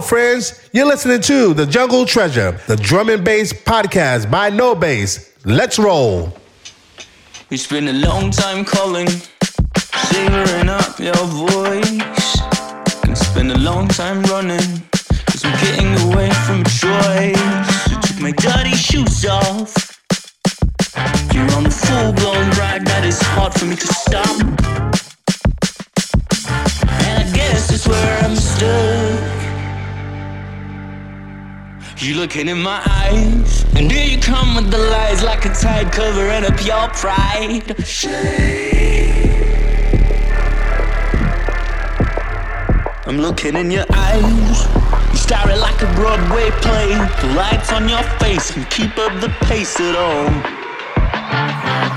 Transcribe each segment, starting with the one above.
Friends. You're listening to The Jungle Treasure, the drum and bass podcast by No Bass. Let's roll. It's been a long time calling, up your voice. It's been a long time running, cause I'm getting away from choice. Took my dirty shoes off. You're on full blown ride that is hard for me to stop. And I guess that's where I'm stuck. You looking in my eyes, and here you come with the lies like a tide covering up your pride. I'm looking in your eyes. You stare like a Broadway play. The lights on your face can keep up the pace at all.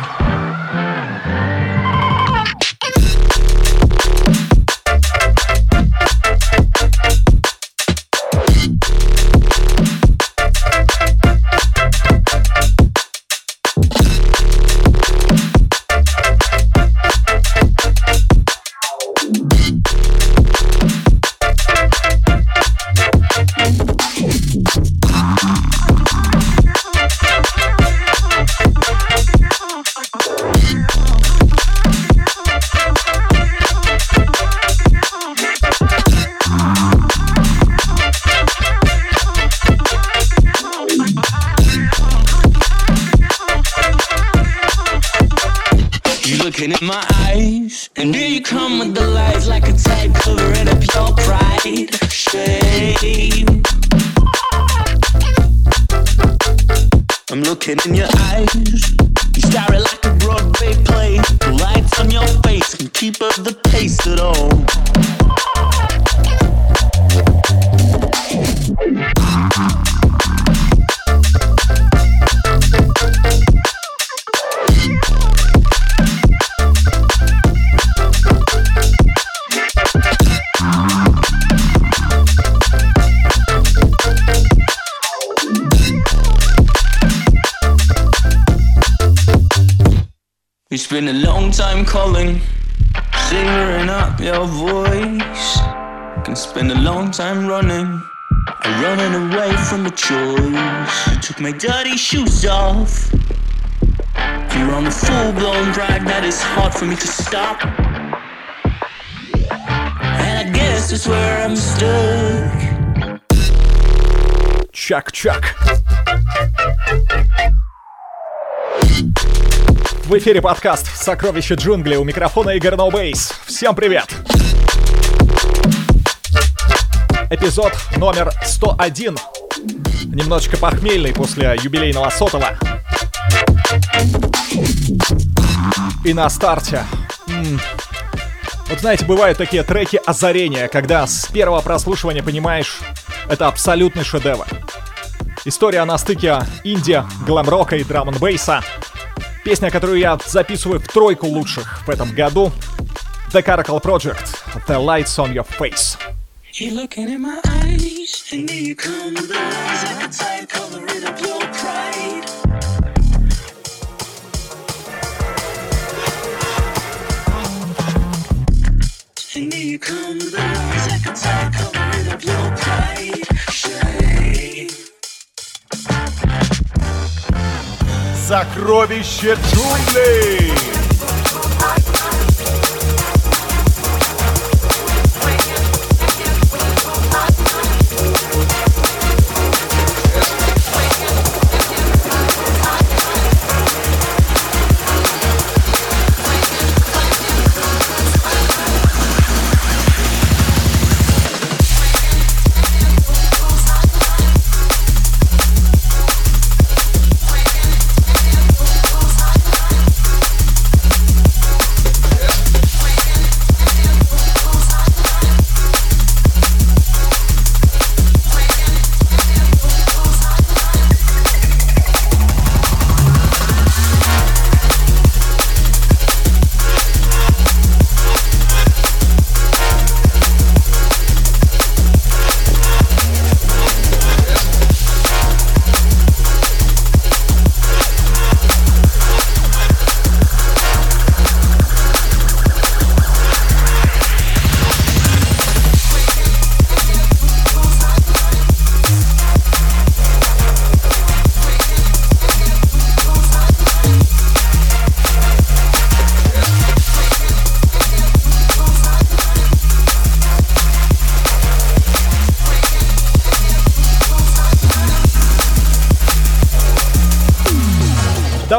Spend a long time running, running away from a choice. You took my dirty shoes off. You're on a full blown ride that is hard for me to stop. And I guess that's where I'm stuck. Чак-чак. В эфире подкаст «Сокровища джунглей» у микрофона Игорь Bass. Всем привет! Эпизод номер 101. Немножечко похмельный после юбилейного сотого. И на старте. Вот знаете, бывают такие треки озарения, когда с первого прослушивания понимаешь, это абсолютный шедевр. История на стыке инди, глэм-рока и драм бейса Песня, которую я записываю в тройку лучших в этом году. The Caracal Project, The Lights on Your Face. You're looking in my eyes, and here you come with the lies like a tide covering up your pride. And here you come with the lies like a tide covering up your pride. Shame. Сокровище джунглей!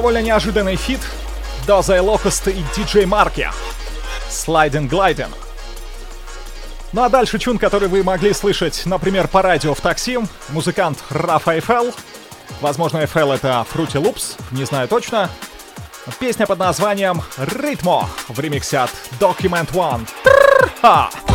Довольно неожиданный фит Доза и и Диджей Марки. Sliding Gliding. Ну а дальше чун, который вы могли слышать, например, по радио в такси. Музыкант Раф Айфел. Возможно, Айфел это Fruity Loops, не знаю точно. Песня под названием «Ритмо» в ремиксе от Document One. Трррха!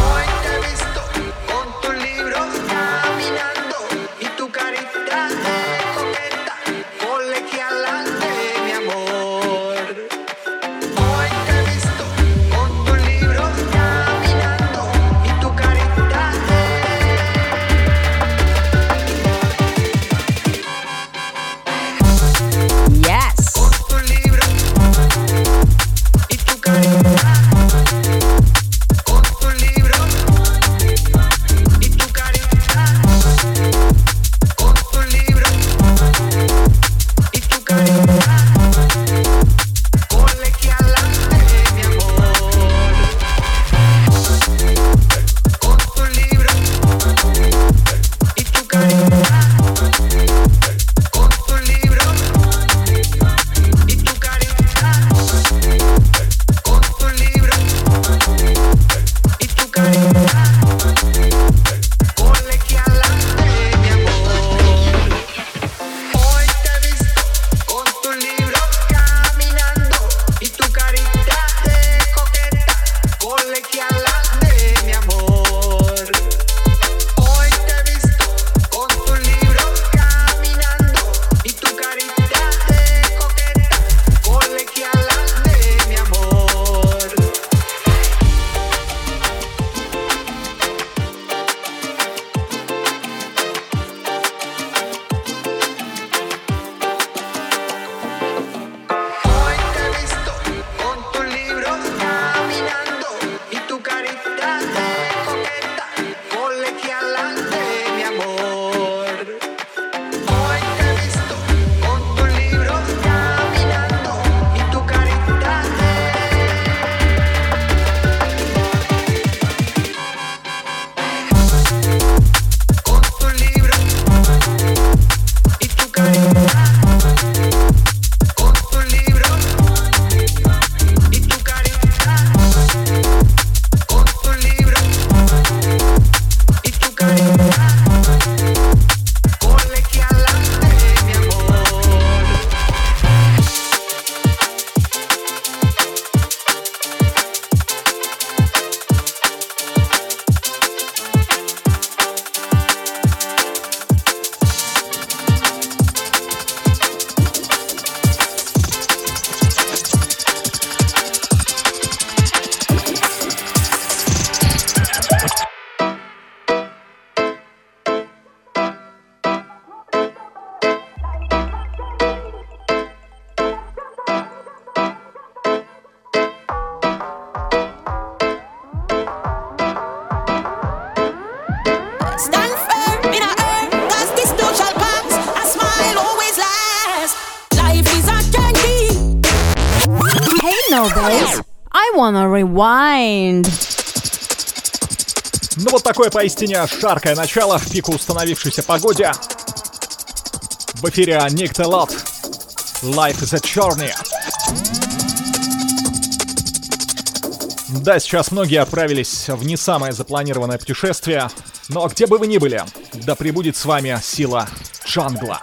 Такое поистине шаркое начало в пику установившейся погоде. В эфире Ник Телот. Life is a journey. Да, сейчас многие отправились в не самое запланированное путешествие, но где бы вы ни были, да пребудет с вами сила джангла.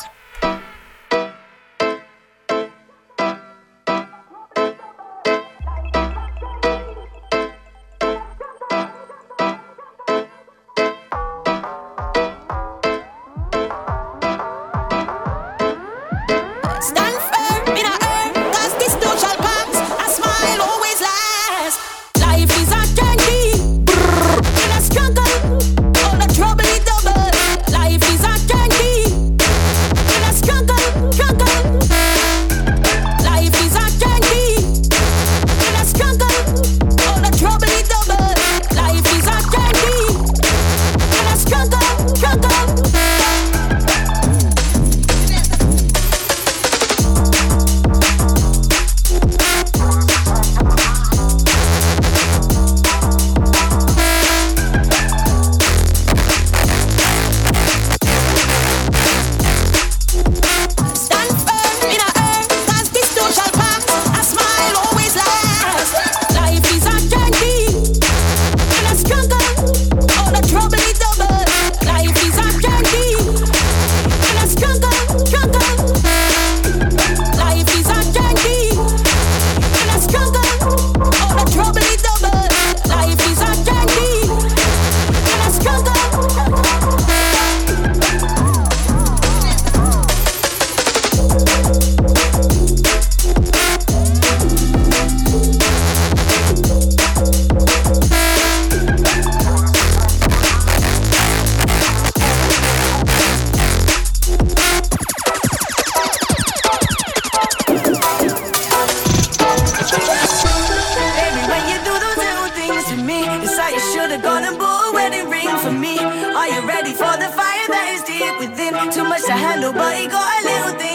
for me. Are you ready for the fire that is deep within? Too much to handle, but he got a little thing.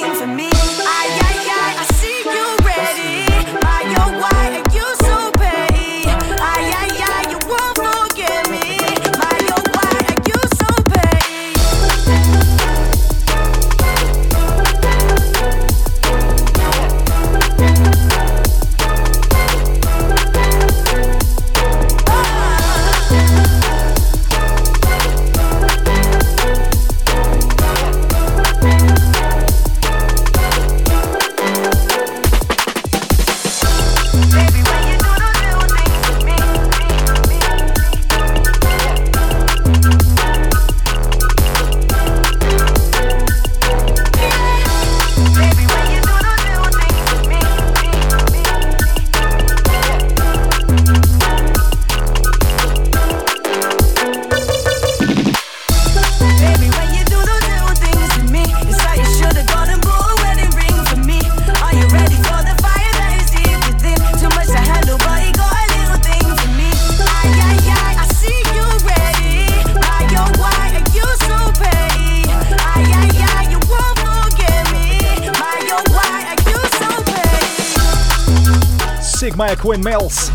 Queen Mills.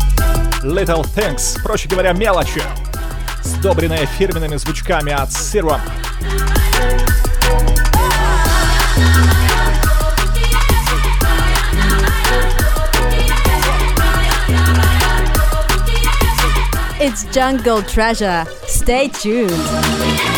Little Things, проще говоря, мелочи, сдобренные фирменными звучками от Serum. It's Jungle Treasure. Stay tuned.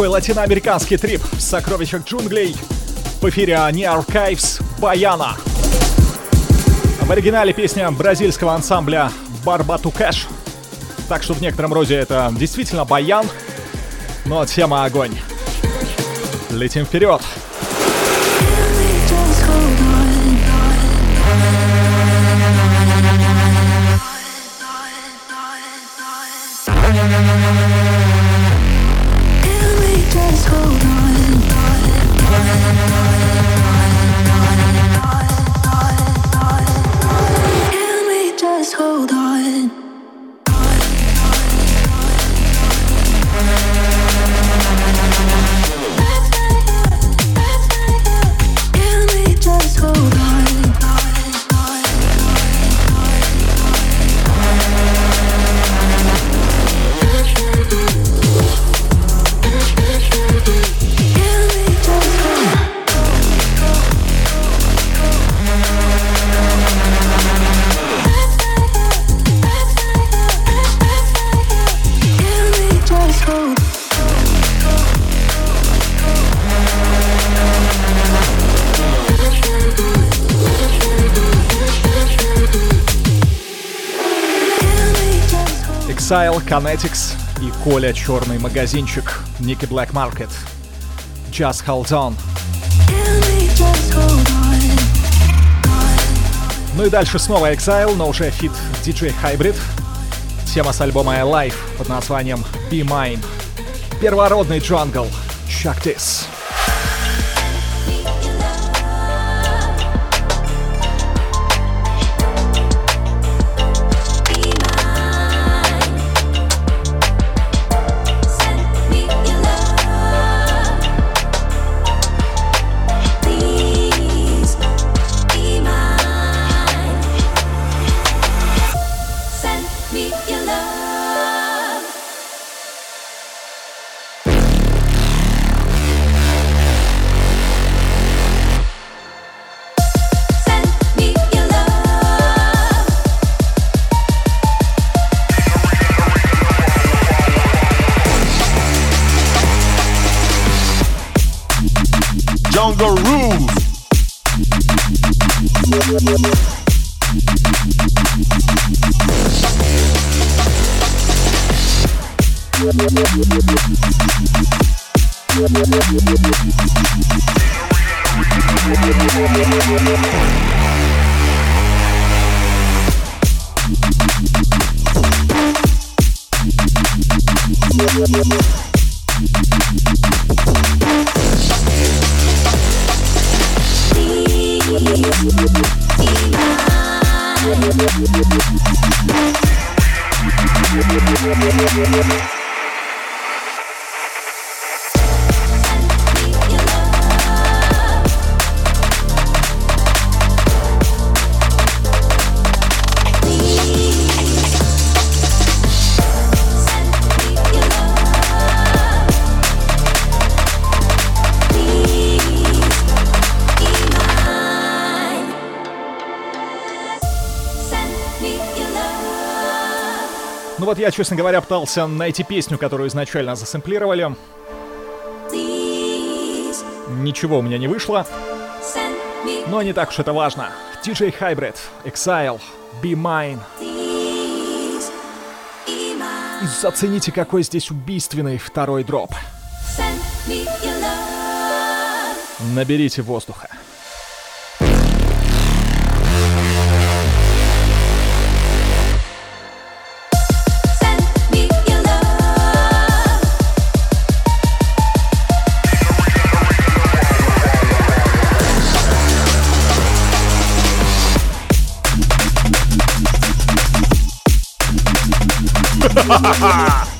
Такой латиноамериканский трип в сокровищах джунглей. В эфире не Archives Баяна. В оригинале песня бразильского ансамбля Барбату Кэш. Так что в некотором роде это действительно баян, но тема огонь. Летим вперед. Just Kinetics и Коля Черный магазинчик. Nicky Blackmarket. Just hold on. Ну и дальше снова Exile, но уже feat DJ Hybrid. Тема с альбома Alive под названием Be Mine. Первородный jungle. Check this. Я, честно говоря, пытался найти песню, которую изначально засэмплировали. Ничего у меня не вышло, но не так уж это важно. DJ Hybrid, Exile, Be Mine. И зацените, какой здесь убийственный второй дроп. Наберите воздуха. Ha ha ha ha!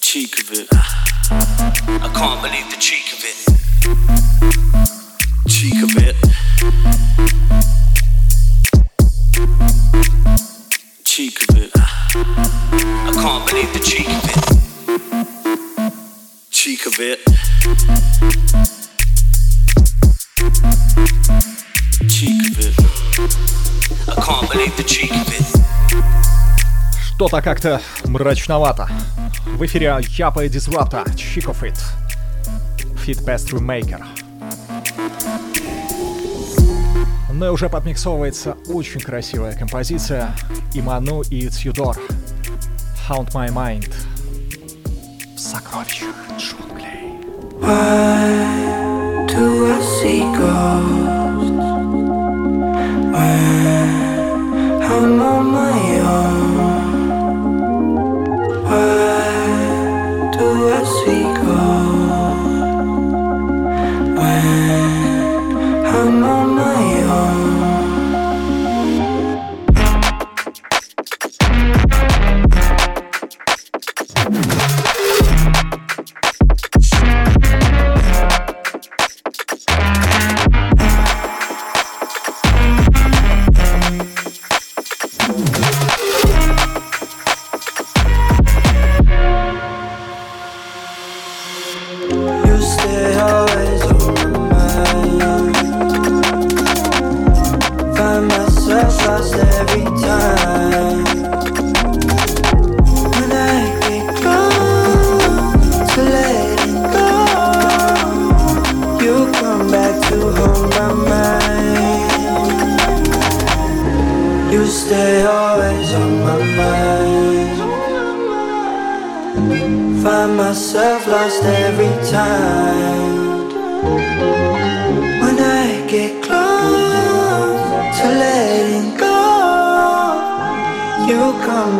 Cheek of it. I can't believe the cheek of it. Cheek of it. Cheek of it. I can't believe the cheek of it. Cheek of it. Что-то как-то мрачновато. В эфире Япа и Дизрапта, Chick of It. Fit Pastry Maker. Ну и уже подмиксовывается очень красивая композиция Иману и Тьюдор. Haunt My Mind. В сокровищах джунглей. Why do I see ghosts when I'm on my own?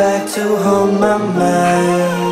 Back to hold my mind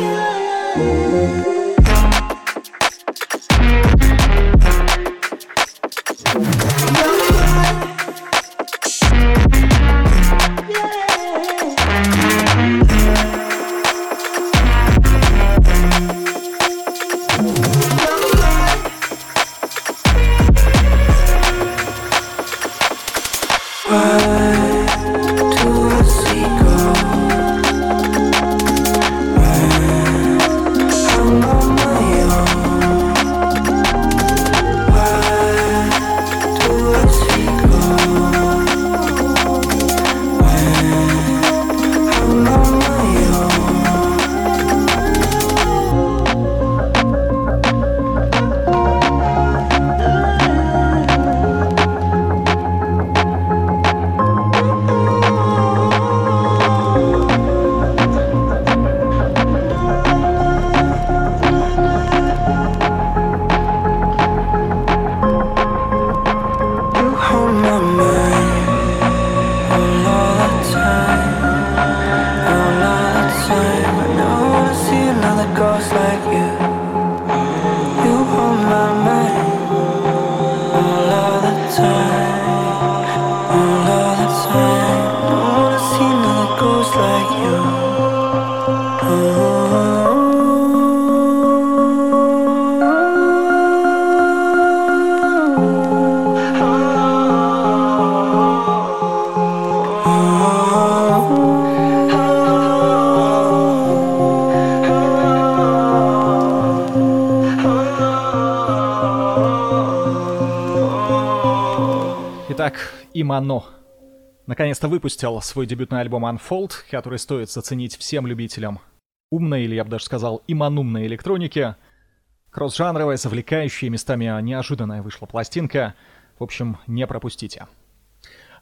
Имано наконец-то выпустил свой дебютный альбом Unfold, который стоит заценить всем любителям умной, или я бы даже сказал, иманумной электроники. Кросс-жанровая, завлекающая, местами неожиданная вышла пластинка. В общем, не пропустите.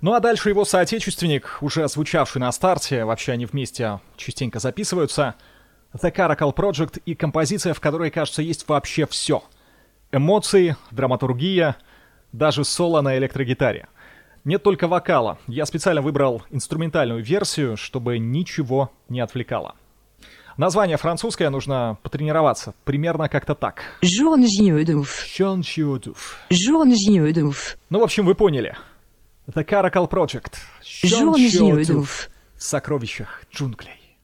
Ну а дальше его соотечественник, уже звучавший на старте, вообще они вместе частенько записываются, The Caracal Project и композиция, в которой, кажется, есть вообще все. Эмоции, драматургия, даже соло на электрогитаре. Нет только вокала. Я специально выбрал инструментальную версию, чтобы ничего не отвлекало. Название французское, нужно потренироваться. Примерно как-то так. Journée. Ну, в общем, вы поняли. The Caracal Project. Journée. В сокровищах джунглей.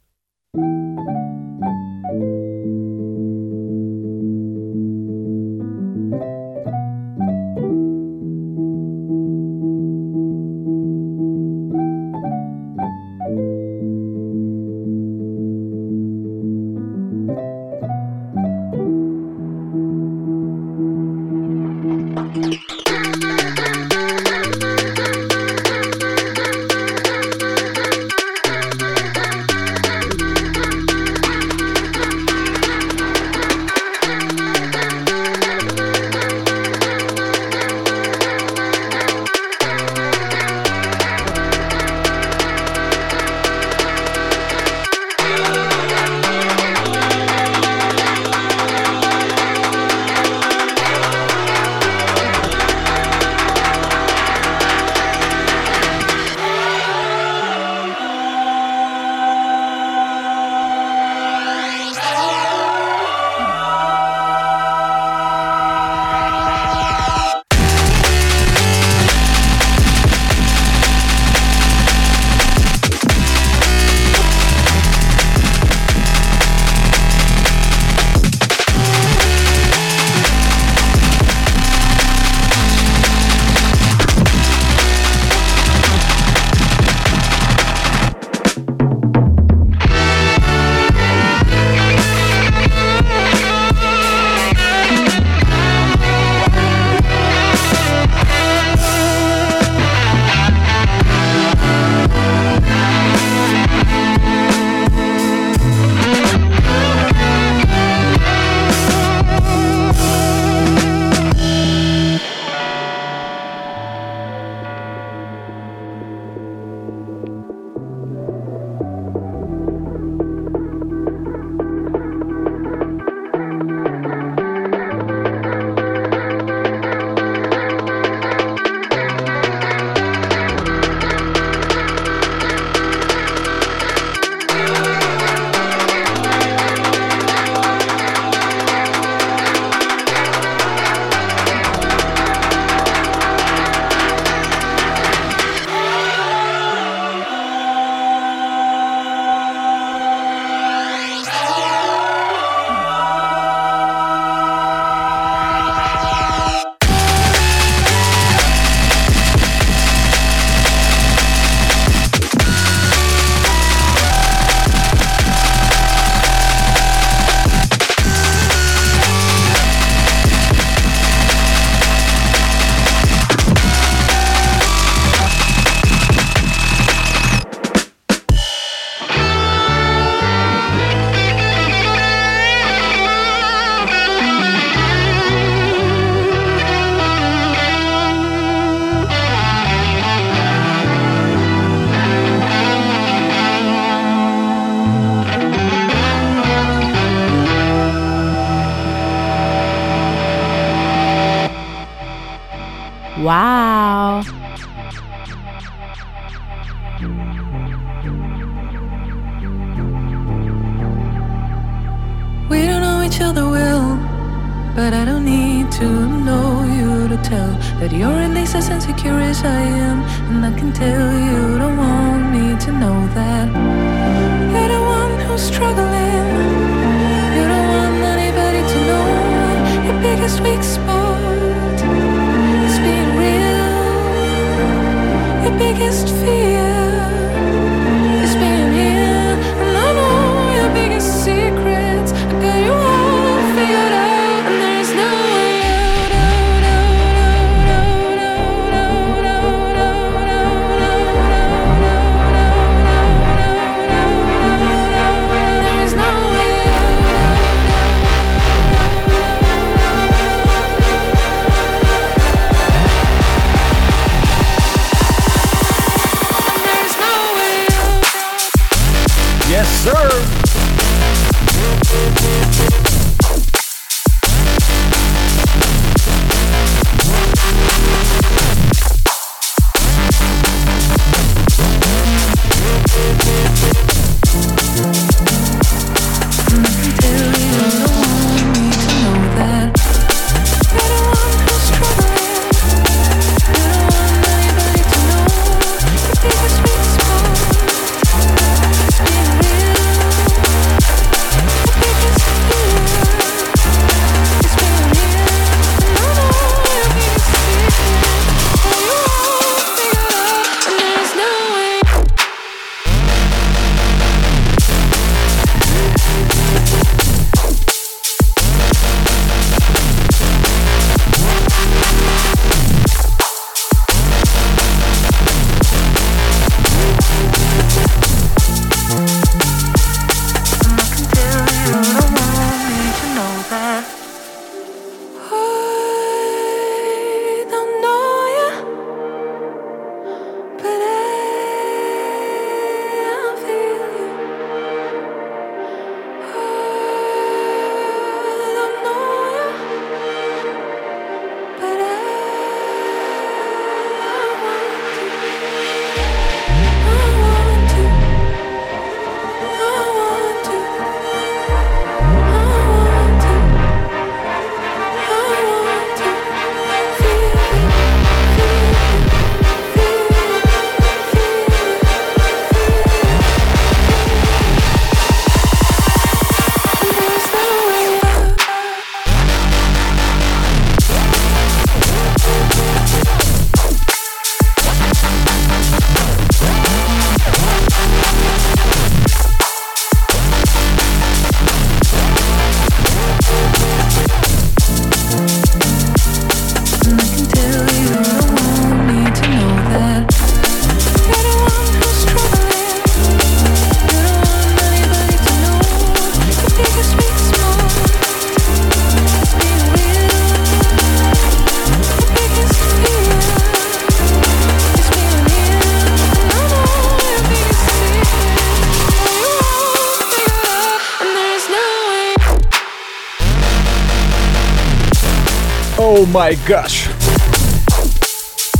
My Gosh.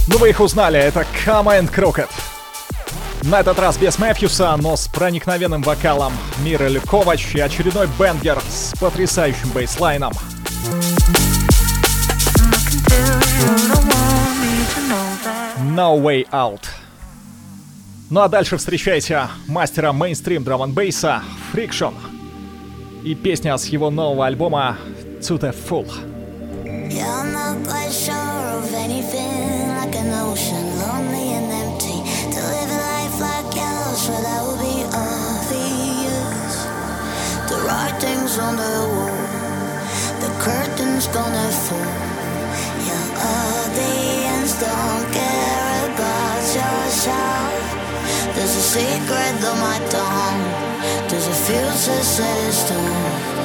Ну вы их узнали, это Kama and Crooked. На этот раз без Мэфьюса, но с проникновенным вокалом Мира Люковач и очередной бенгер с потрясающим бейслайном. No Way Out. Ну а дальше встречайте мастера мейнстрим драм н бейса Friction и песня с его нового альбома To The Full. things on the wall. The curtain's gonna fall. Your audience don't care about yourself. There's a secret on my tongue. There's a future set in stone.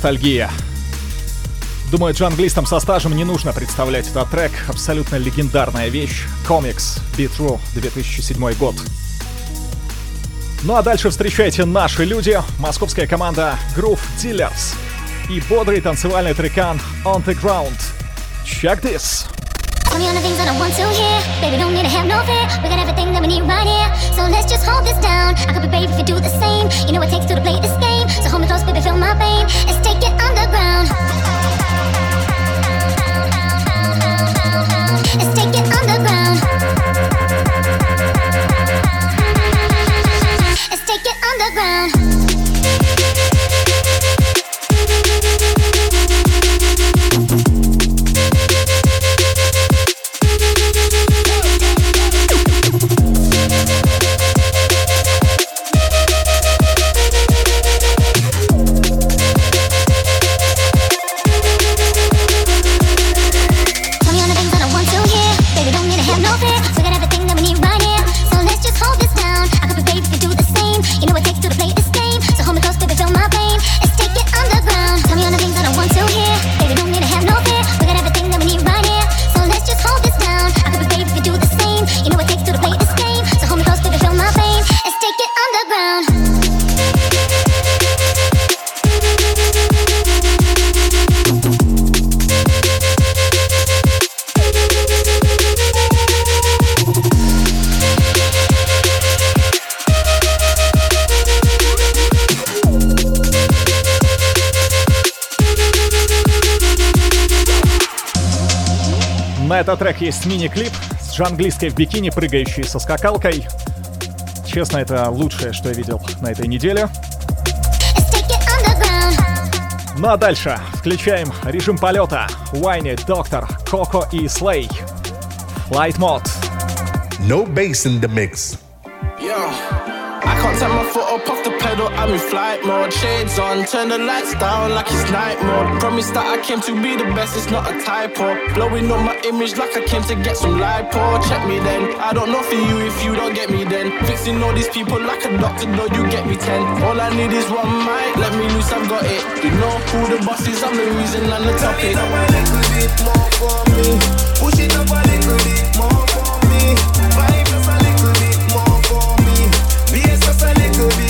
Ностальгия. Думаю, джанглистам со стажем не нужно представлять этот трек. Абсолютно легендарная вещь. Комикс Be True 2007 год. Ну а дальше встречайте наши люди, московская команда Groove Dealers и бодрый танцевальный трекан On The Ground. Check this! Me all the things I want to hear. Baby, don't need to have no fear. We got everything that we need right here. So let's just hold this down. I could be brave if you do the same. You know what it takes to play this game. So hold me close, baby, feel my pain. Let's take it underground. Let's take it underground. Let's take it underground. Трек есть мини-клип с джанглисткой в бикини, прыгающей со скакалкой. Честно, это лучшее, что я видел на этой неделе. Ну а дальше включаем режим полета. Уайни, Доктор, Коко и Слей. Flight Mode. No bass in the mix. Can't take my foot up off the pedal, I'm in flight mode. Shades on, turn the lights down like it's night mode. Promise that I came to be the best, it's not a typo. Blowing up my image like I came to get some lipo. Check me then, I don't know for you if you don't get me then. Fixing all these people like a doctor, though you get me ten. All I need is one mic, let me loose, I've got it. You know who the boss is, I'm the reason and the topic. Turn it up a little bit more for me. Push it up a little bit more to be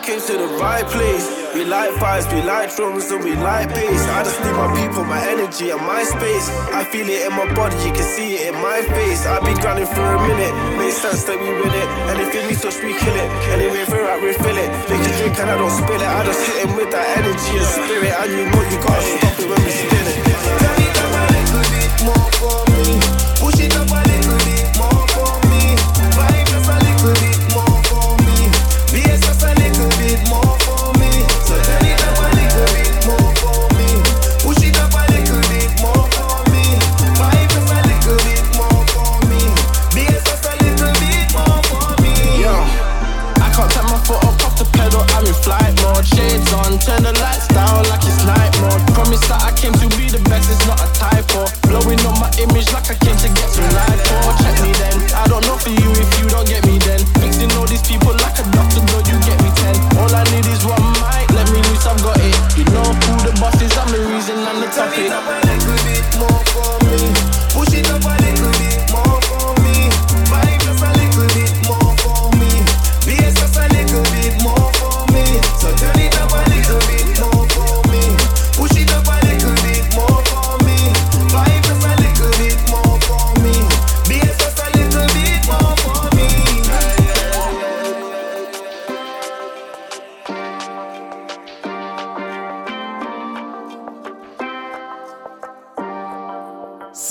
came to the right place. We like vibes, we like drums, and we like bass. I just need my people, my energy, and my space. I feel it in my body, you can see it in my face. I've been grinding for a minute, makes sense that we win it. Anything we touch, we kill it. Anyway, we're out, refill it. Make a drink and I don't spill it. I just hit him with that energy and spirit, and you know you gotta stop it when we spin it. Turn it up a little bit more for me. Push it up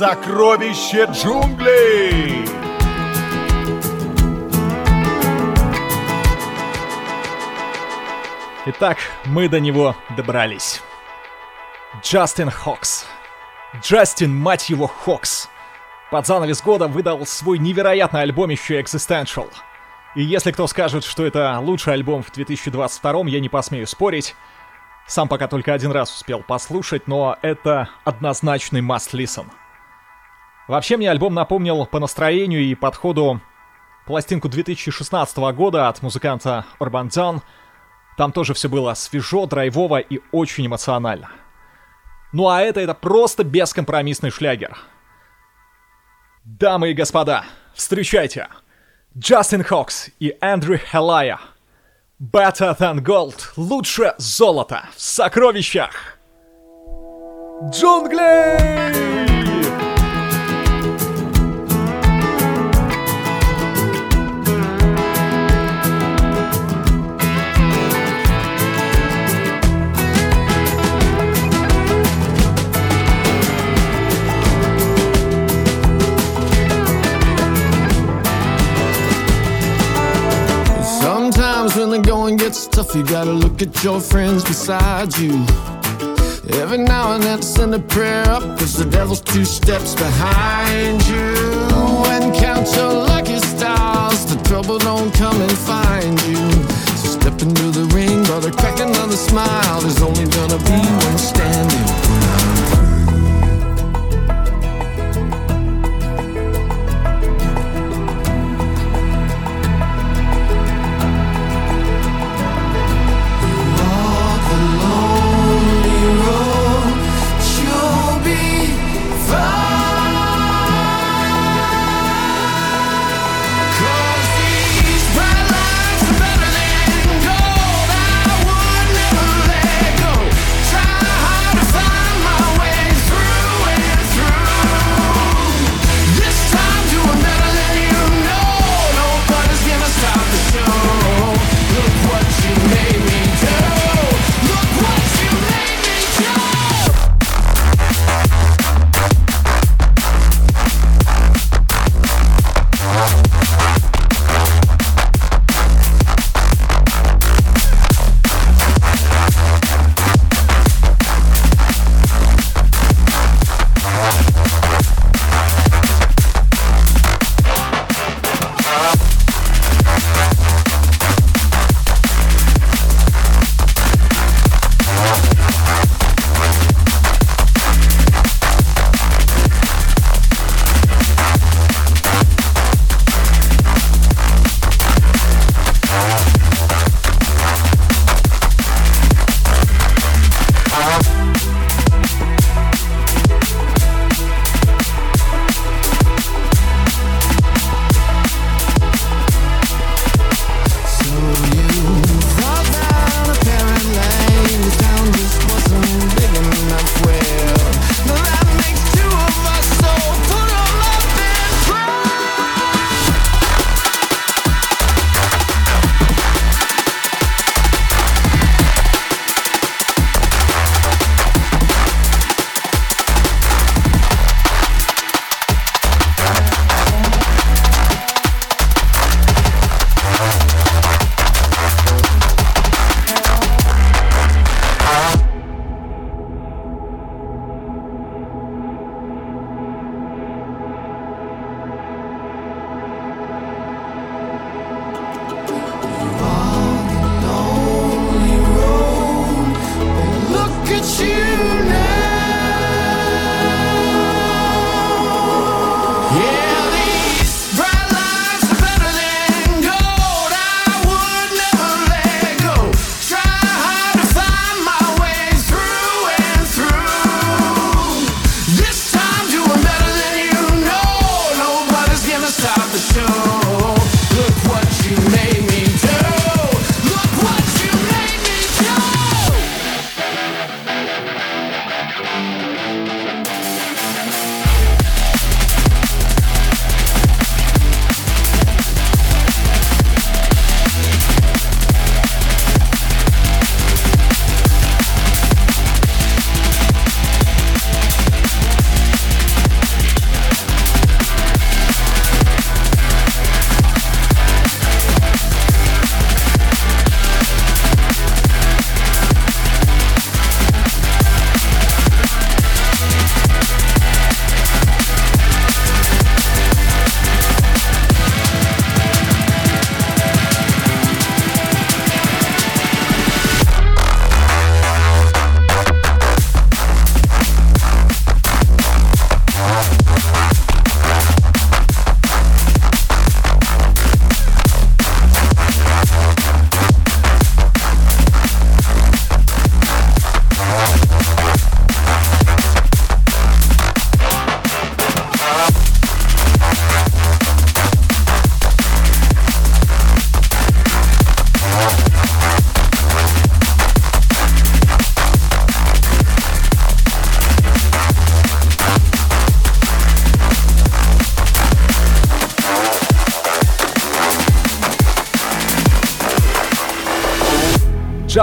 сокровище джунглей. Итак, мы до него добрались. Джастин Хокс. Джастин, мать его, Хокс. Под занавес года выдал свой невероятный альбом еще Existential. И если кто скажет, что это лучший альбом в 2022, я не посмею спорить. Сам пока только один раз успел послушать, но это однозначный must listen. Вообще мне альбом напомнил по настроению и подходу пластинку 2016 года от музыканта Urban John. Там тоже все было свежо, драйвово и очень эмоционально. Ну а это, это просто бескомпромиссный шлягер. Дамы и господа, встречайте! Джастин Хокс и Эндрю Хелая. Better than gold. Лучше золота в сокровищах. Джунгли! Gets tough, you gotta look at your friends beside you. Every now and then send a prayer up, cause the devil's two steps behind you. And count your lucky stars, the trouble don't come and find you. So step into the ring, brother, crack another smile. There's only gonna be one standing.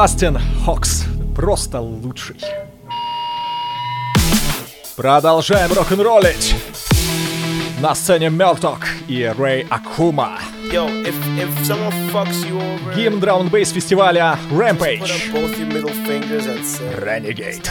Джастин Хокс. Просто лучший. Продолжаем рок-н-роллить. На сцене Мелток и Рэй Акума. Yo, if if someone fucks you over, Гимн драм бейс фестиваля Rampage. Renegade.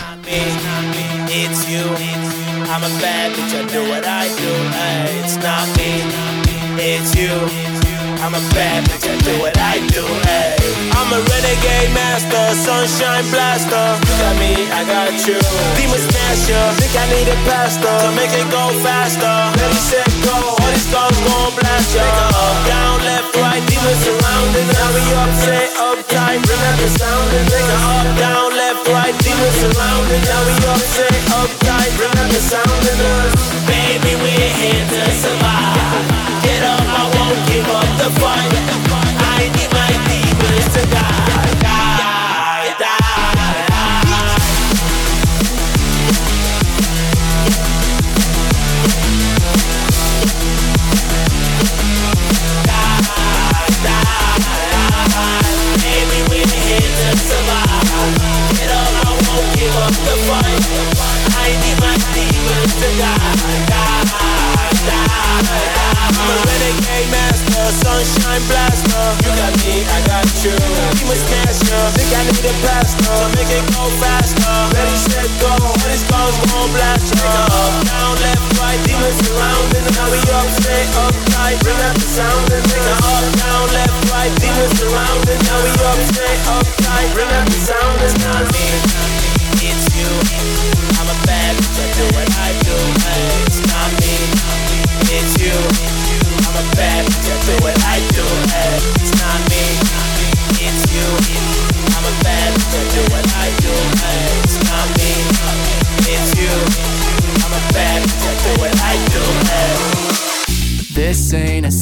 It's you. I'm a bad bitch. I do what I do. Hey, me. I'm a renegade master, sunshine blaster. You got me, I got you. Demon smasher. Think I need a pastor to make it go faster. Ready, set, go. All these guns gon' blast ya. Up, down, left, right. Demons surrounding. Now we up, say uptight. Bring out the sound and make up, down, left, right. Demons surrounding. Now we up, say uptight. Bring out the sound and us. Baby, we're here to survive. Fight. I need my to die, die, die. Baby, we're here to survive. I won't give up the fight. I need my to die, die, die. Renegade master, sunshine blaster. You got me, I got you. Demon smasher, think I need a pastor to make it go faster. Ready, set, go. All these guns gon' blast you. Up, down, left, right, demons surrounding. Now we up, stay uptight. Bring out the sound and make it up, down, left, right, demons surrounding. Now we up, stay uptight. Bring out the sound and not me.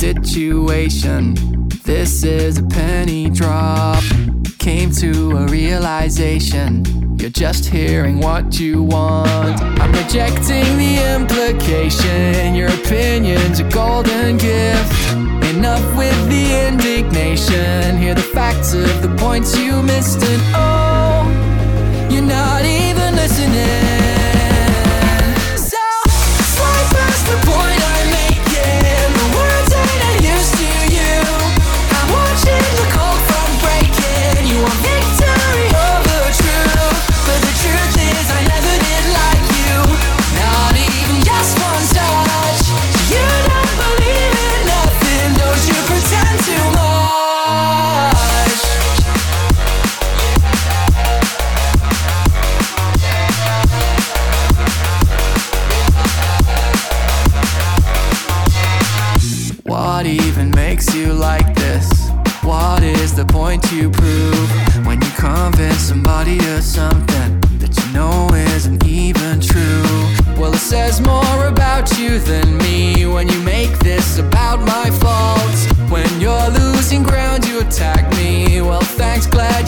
Situation, this is a penny drop. Came to a realization, you're just hearing what you want. I'm rejecting the implication, your opinion's a golden gift. Enough with the indignation, hear the facts of the points you missed, and oh, you're not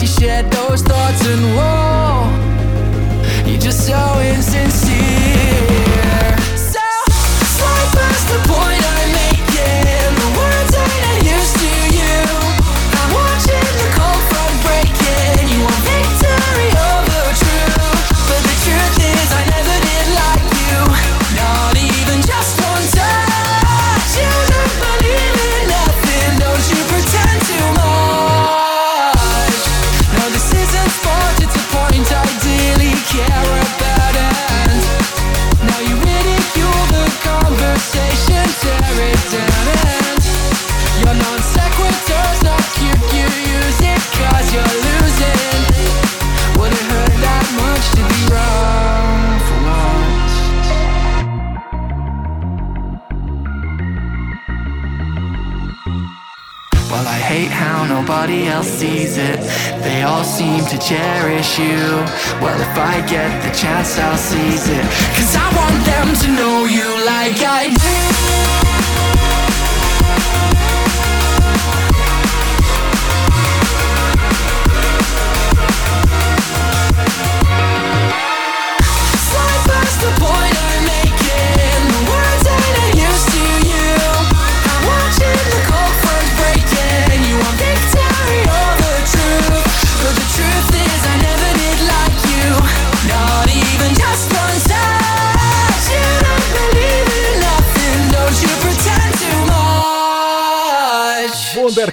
shared those thoughts, and whoa, you're just so insincere. You. Well, if I get the chance, I'll seize it. Cause I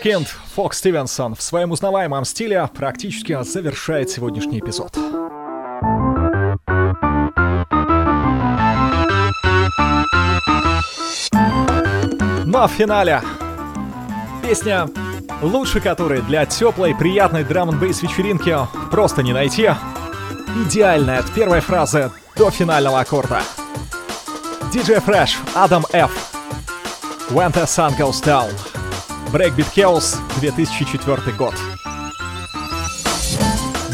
Вундеркинд Фокс Стивенсон в своем узнаваемом стиле практически завершает сегодняшний эпизод. Ну а в финале песня, лучше которой для теплой, приятной драм н вечеринки просто не найти. Идеальная от первой фразы до финального аккорда. DJ Fresh, Адам F. When the Sun Goes Down. Breakbeat Chaos, 2004 год.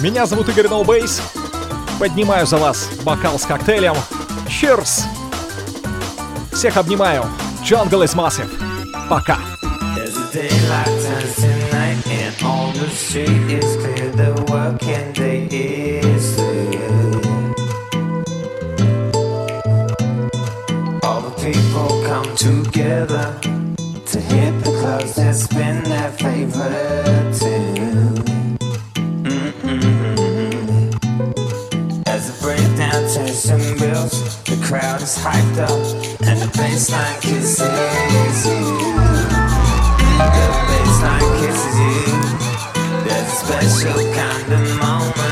Меня зовут Игорь Bass. Поднимаю за вас бокал с коктейлем. Cheers! Всех обнимаю. Jungle is massive. Пока. Together to Hit the clothes and spin that favorite tune. As the breakdown turns to bills, the crowd is hyped up, and the bassline kisses you. The bassline kisses you. There's a special kind of moment.